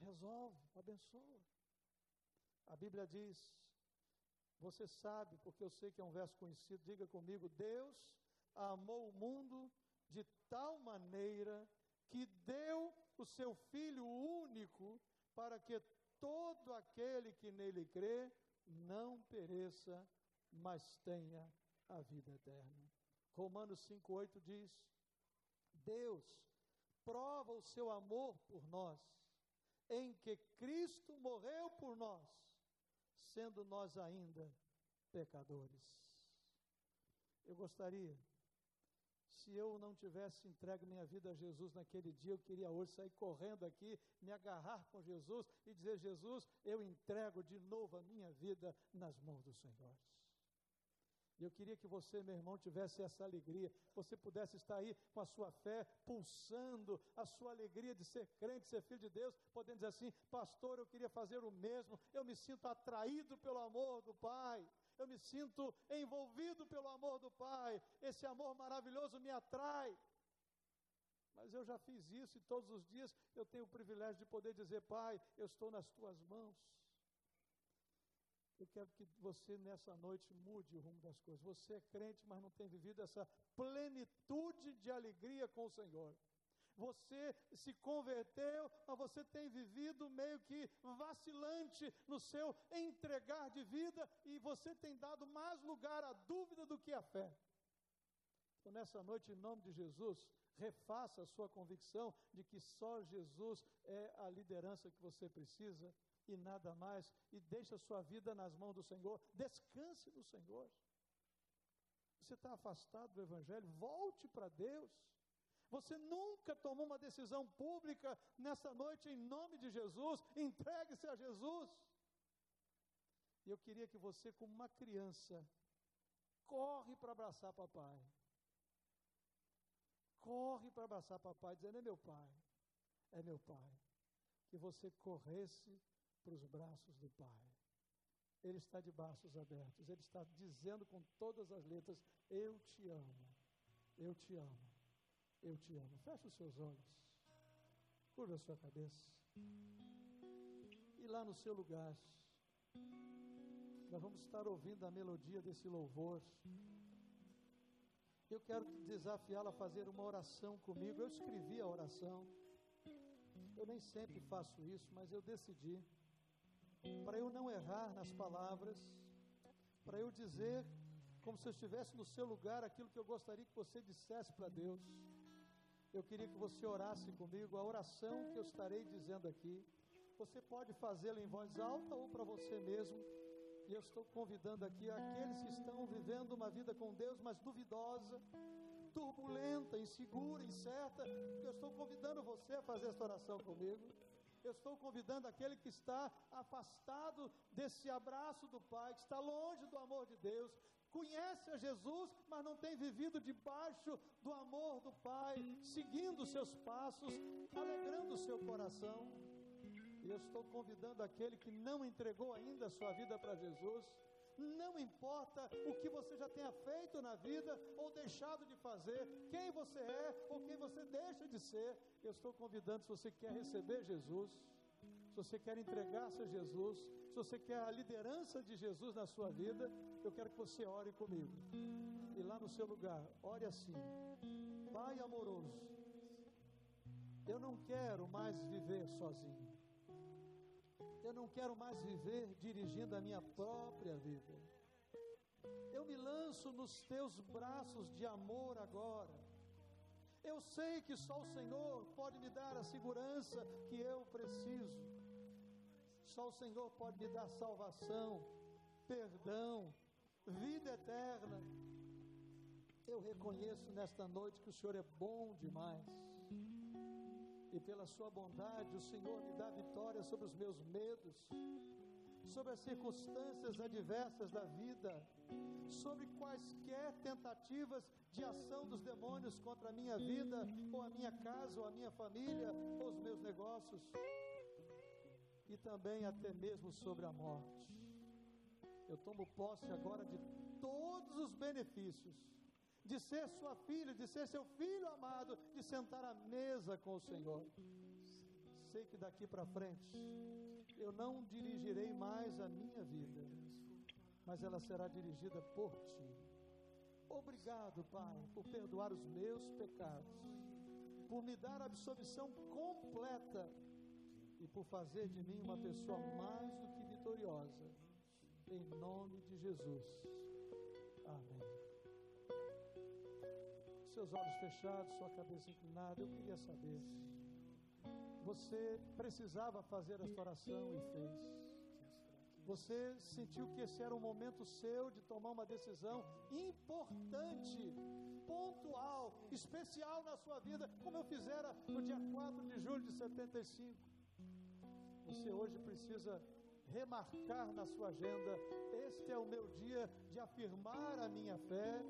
Speaker 1: resolve, abençoa. A Bíblia diz, você sabe, porque eu sei que é um verso conhecido, diga comigo: Deus amou o mundo de tal maneira que deu o seu Filho único para que todo aquele que nele crê não pereça, mas tenha a vida eterna. Romanos 5,8 diz: Deus prova o seu amor por nós, em que Cristo morreu por nós, sendo nós ainda pecadores. Eu gostaria, se eu não tivesse entregue minha vida a Jesus naquele dia, eu queria hoje sair correndo aqui, me agarrar com Jesus e dizer: Jesus, eu entrego de novo a minha vida nas mãos do Senhor. E eu queria que você, meu irmão, tivesse essa alegria, você pudesse estar aí com a sua fé pulsando, a sua alegria de ser crente, ser filho de Deus, podendo dizer assim: Pastor, eu queria fazer o mesmo, eu me sinto atraído pelo amor do Pai, eu me sinto envolvido pelo amor do Pai, esse amor maravilhoso me atrai. Mas eu já fiz isso e todos os dias eu tenho o privilégio de poder dizer: Pai, eu estou nas tuas mãos. Eu quero que você nessa noite mude o rumo das coisas. Você é crente, mas não tem vivido essa plenitude de alegria com o Senhor. Você se converteu, mas você tem vivido meio que vacilante no seu entregar de vida e você tem dado mais lugar à dúvida do que à fé. Então, nessa noite, em nome de Jesus, refaça a sua convicção de que só Jesus é a liderança que você precisa e nada mais, e deixe a sua vida nas mãos do Senhor, descanse no Senhor. Você está afastado do Evangelho, volte para Deus. Você nunca tomou uma decisão pública nessa noite, em nome de Jesus, entregue-se a Jesus. E eu queria que você, como uma criança, corre para abraçar papai. Corre para abraçar papai, dizendo: É meu pai, é meu pai. Que você corresse para os braços do Pai. Ele está de braços abertos, ele está dizendo com todas as letras: Eu te amo, eu te amo, eu te amo. Feche os seus olhos, curva a sua cabeça. E lá no seu lugar, nós vamos estar ouvindo a melodia desse louvor. Eu quero desafiá-la a fazer uma oração comigo. Eu escrevi a oração. Eu nem sempre faço isso, mas eu decidi para eu não errar nas palavras, para eu dizer, como se eu estivesse no seu lugar, aquilo que eu gostaria que você dissesse para Deus. Eu queria que você orasse comigo a oração que eu estarei dizendo aqui. Você pode fazê-la em voz alta ou para você mesmo. E eu estou convidando aqui aqueles que estão vivendo uma vida com Deus, mas duvidosa, turbulenta, insegura, incerta. Eu estou convidando você a fazer esta oração comigo eu estou convidando aquele que está afastado desse abraço do Pai, que está longe do amor de Deus, conhece a Jesus, mas não tem vivido debaixo do amor do Pai, seguindo os seus passos, alegrando o seu coração. E eu estou convidando aquele que não entregou ainda a sua vida para Jesus não importa o que você já tenha feito na vida ou deixado de fazer, quem você é ou quem você deixa de ser. Eu estou convidando, se você quer receber Jesus, se você quer entregar-se a Jesus, se você quer a liderança de Jesus na sua vida, eu quero que você ore comigo. E lá no seu lugar, ore assim: Pai amoroso, eu não quero mais viver sozinho. Eu não quero mais viver dirigindo a minha própria vida. Eu me lanço nos teus braços de amor agora. Eu sei que só o Senhor pode me dar a segurança que eu preciso. Só o Senhor pode me dar salvação, perdão, vida eterna. Eu reconheço nesta noite que o Senhor é bom demais e pela sua bondade o Senhor me dá vitória sobre os meus medos, sobre as circunstâncias adversas da vida, sobre quaisquer tentativas de ação dos demônios contra a minha vida, ou a minha casa, ou a minha família, ou os meus negócios, e também até mesmo sobre a morte. Eu tomo posse agora de todos os benefícios de ser sua filha, de ser seu filho amado, de sentar à mesa com o Senhor. sei que daqui para frente eu não dirigirei mais a minha vida, mas ela será dirigida por ti. Obrigado, Pai, por perdoar os meus pecados, por me dar a absolvição completa e por fazer de mim uma pessoa mais do que vitoriosa. Em nome de Jesus. Amém. Seus olhos fechados, sua cabeça inclinada, eu queria saber. Você precisava fazer esta oração e fez. Você sentiu que esse era um momento seu de tomar uma decisão importante, pontual, especial na sua vida, como eu fizera no dia 4 de julho de 75. Você hoje precisa remarcar na sua agenda: este é o meu dia de afirmar a minha fé,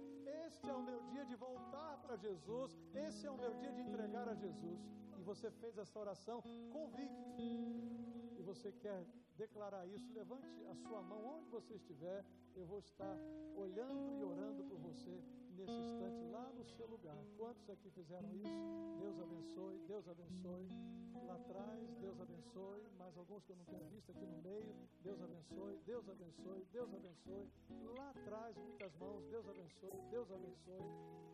Speaker 1: este é o meu dia de voltar para Jesus, esse é o meu dia de entregar a Jesus. E você fez essa oração convicto. E você quer declarar isso, levante a sua mão onde você estiver. Eu vou estar olhando e orando por você nesse instante lá no seu lugar. Quantos aqui fizeram isso? Deus abençoe, Deus abençoe. Lá atrás, Deus abençoe. Mais alguns que eu não tenho visto aqui no meio. Deus abençoe, Deus abençoe, Deus abençoe. Lá atrás, muitas mãos. Deus abençoe, Deus abençoe.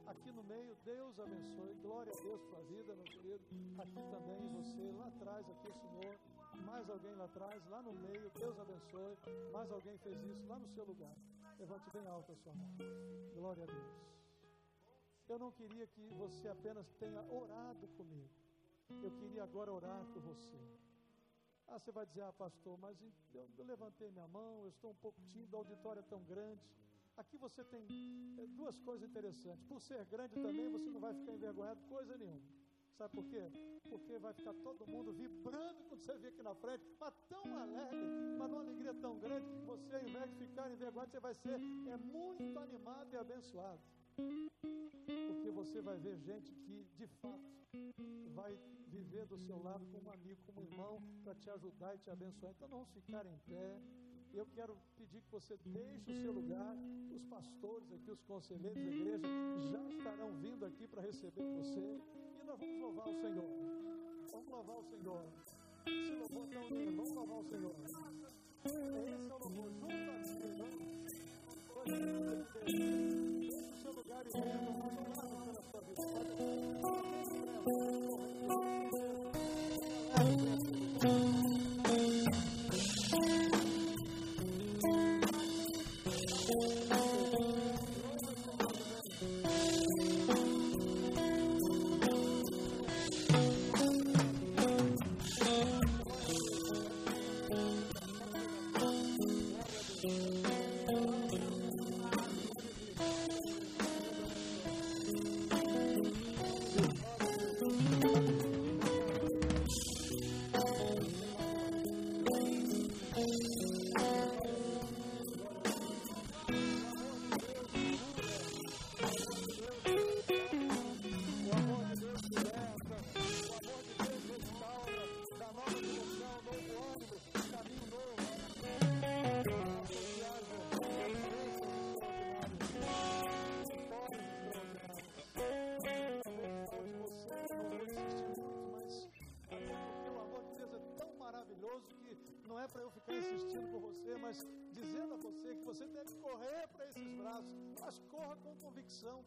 Speaker 1: Aqui no meio, Deus abençoe. Glória a Deus pela vida, meu querido. Aqui também você. Lá atrás, aqui o Senhor. Mais alguém lá atrás, lá no meio. Deus abençoe. Mais alguém fez isso lá no seu lugar. Levante bem alto a sua mão. Glória a Deus. Eu não queria que você apenas tenha orado comigo. Eu queria agora orar por você. Ah, você vai dizer, ah, pastor, mas eu, eu levantei minha mão, eu estou um pouco tímido, a auditória é tão grande. Aqui você tem é, duas coisas interessantes. Por ser grande também, você não vai ficar envergonhado coisa nenhuma. Sabe por quê? Porque vai ficar todo mundo vibrando quando você vir aqui na frente, mas tão alegre, numa alegria tão grande que você, ao invés de ficar envergonhado, você vai ser é muito animado e abençoado. Porque você vai ver gente que, de fato, vai viver do seu lado como um amigo, como um irmão, para te ajudar e te abençoar. Então, vamos ficar em pé. Eu quero pedir que você deixe o seu lugar. Os pastores aqui, os conselheiros da igreja, já estarão vindo aqui para receber você. E nós vamos louvar o Senhor. Vamos louvar o Senhor. Se louvor tão lindo, vamos louvar o Senhor. Esse é o louvor, junto a mim, seu lugar e venha, pela sua vida.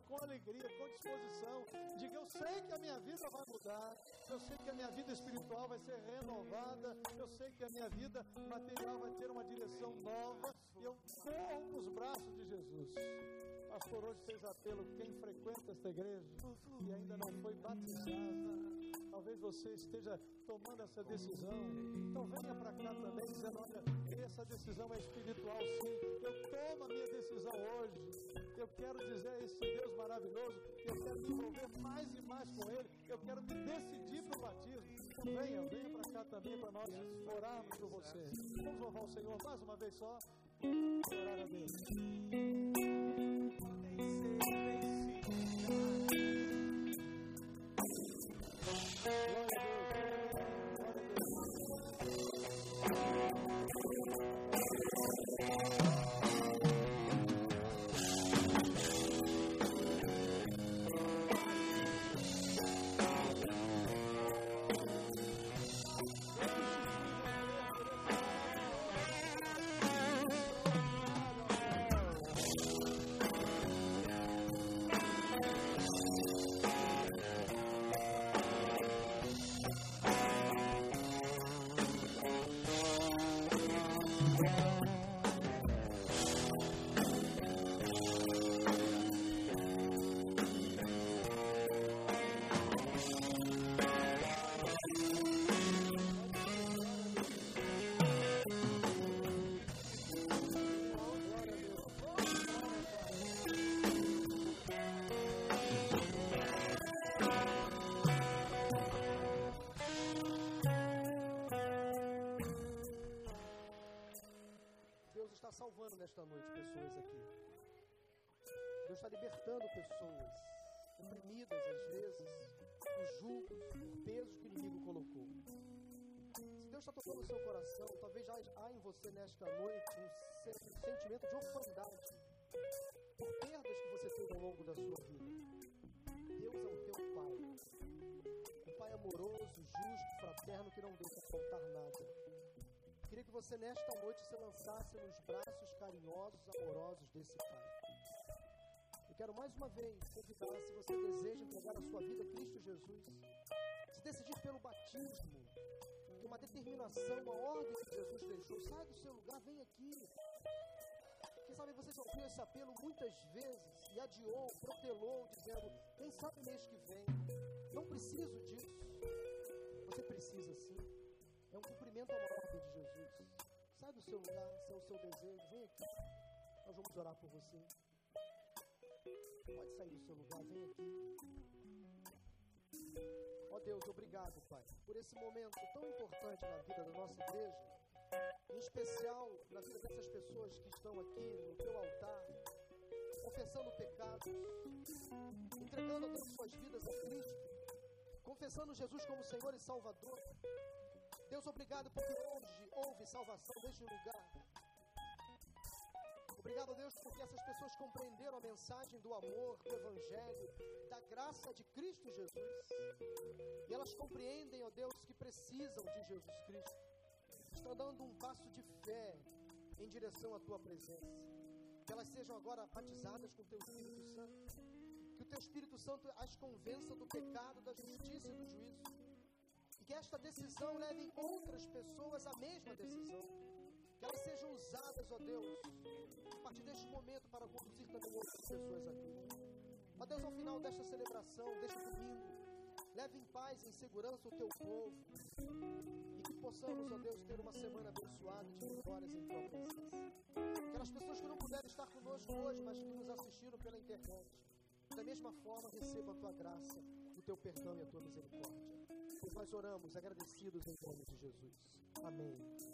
Speaker 1: Com alegria, com disposição. Diga: Eu sei que a minha vida vai mudar, eu sei que a minha vida espiritual vai ser renovada, eu sei que a minha vida material vai ter uma direção nova e eu corro para os braços de Jesus. Pastor, hoje fez apelo: quem frequenta esta igreja e ainda não foi batizada talvez você esteja tomando essa decisão. Então venha para cá também dizendo: olha, essa decisão é espiritual, sim. Eu tomo a minha decisão hoje. Eu quero dizer a esse Deus maravilhoso eu quero me envolver mais e mais com Ele. Eu quero me decidir para o batismo. Então venha, venha para cá também para nós orarmos por você. Vamos louvar o Senhor mais uma vez só. Orar a Deus.
Speaker 2: Deus está libertando pessoas oprimidas às vezes, por julgos, por pesos que o inimigo colocou. Se Deus está tocando o seu coração, talvez há em você nesta noite um sentimento de orfandade por perdas que você teve ao longo da sua vida. Deus é o teu Pai. Um Pai amoroso, justo, fraterno, que não deixa faltar nada. Queria que você nesta noite se lançasse nos braços carinhosos, amorosos desse Pai. Quero mais uma vez convidar, se você deseja entregar a sua vida a Cristo Jesus, se decidir pelo batismo, uma determinação, uma ordem que Jesus deixou, sai do seu lugar, vem aqui, sabe, você já ouviu esse apelo muitas vezes e adiou, protelou, dizendo: quem sabe mês que vem? Não preciso disso. Você precisa sim. É um cumprimento à ordem de Jesus. Sai do seu lugar, se é o seu desejo, vem aqui. Nós vamos orar por você. Pode sair do seu lugar, vem aqui. Ó oh Deus, obrigado, Pai, por esse momento tão importante na vida da nossa igreja em especial na vida dessas pessoas que estão aqui no teu altar, confessando pecados, entregando Deus suas vidas a Cristo, confessando Jesus como Senhor e Salvador. Deus, obrigado porque hoje houve salvação neste lugar. Obrigado, Deus, porque essas pessoas compreenderam a mensagem do amor, do Evangelho, da graça de Cristo Jesus. E elas compreendem, ó Deus, que precisam de Jesus Cristo estão dando um passo de fé em direção à tua presença. Que elas sejam agora batizadas com o teu Espírito Santo. Que o teu Espírito Santo as convença do pecado, da justiça e do juízo. E que esta decisão leve outras pessoas à mesma decisão. Que elas sejam usadas, ó Deus, a partir deste momento para conduzir também outras pessoas aqui. Ó Deus, ao final desta celebração, deste domingo, leve em paz, em segurança o teu povo possamos, ó Deus, ter uma semana abençoada de vitórias em tua presença. Aquelas pessoas que não puderam estar conosco hoje, mas que nos assistiram pela internet, da mesma forma recebam a tua graça, o teu perdão e a tua misericórdia. Pois nós oramos agradecidos em nome de Jesus. Amém.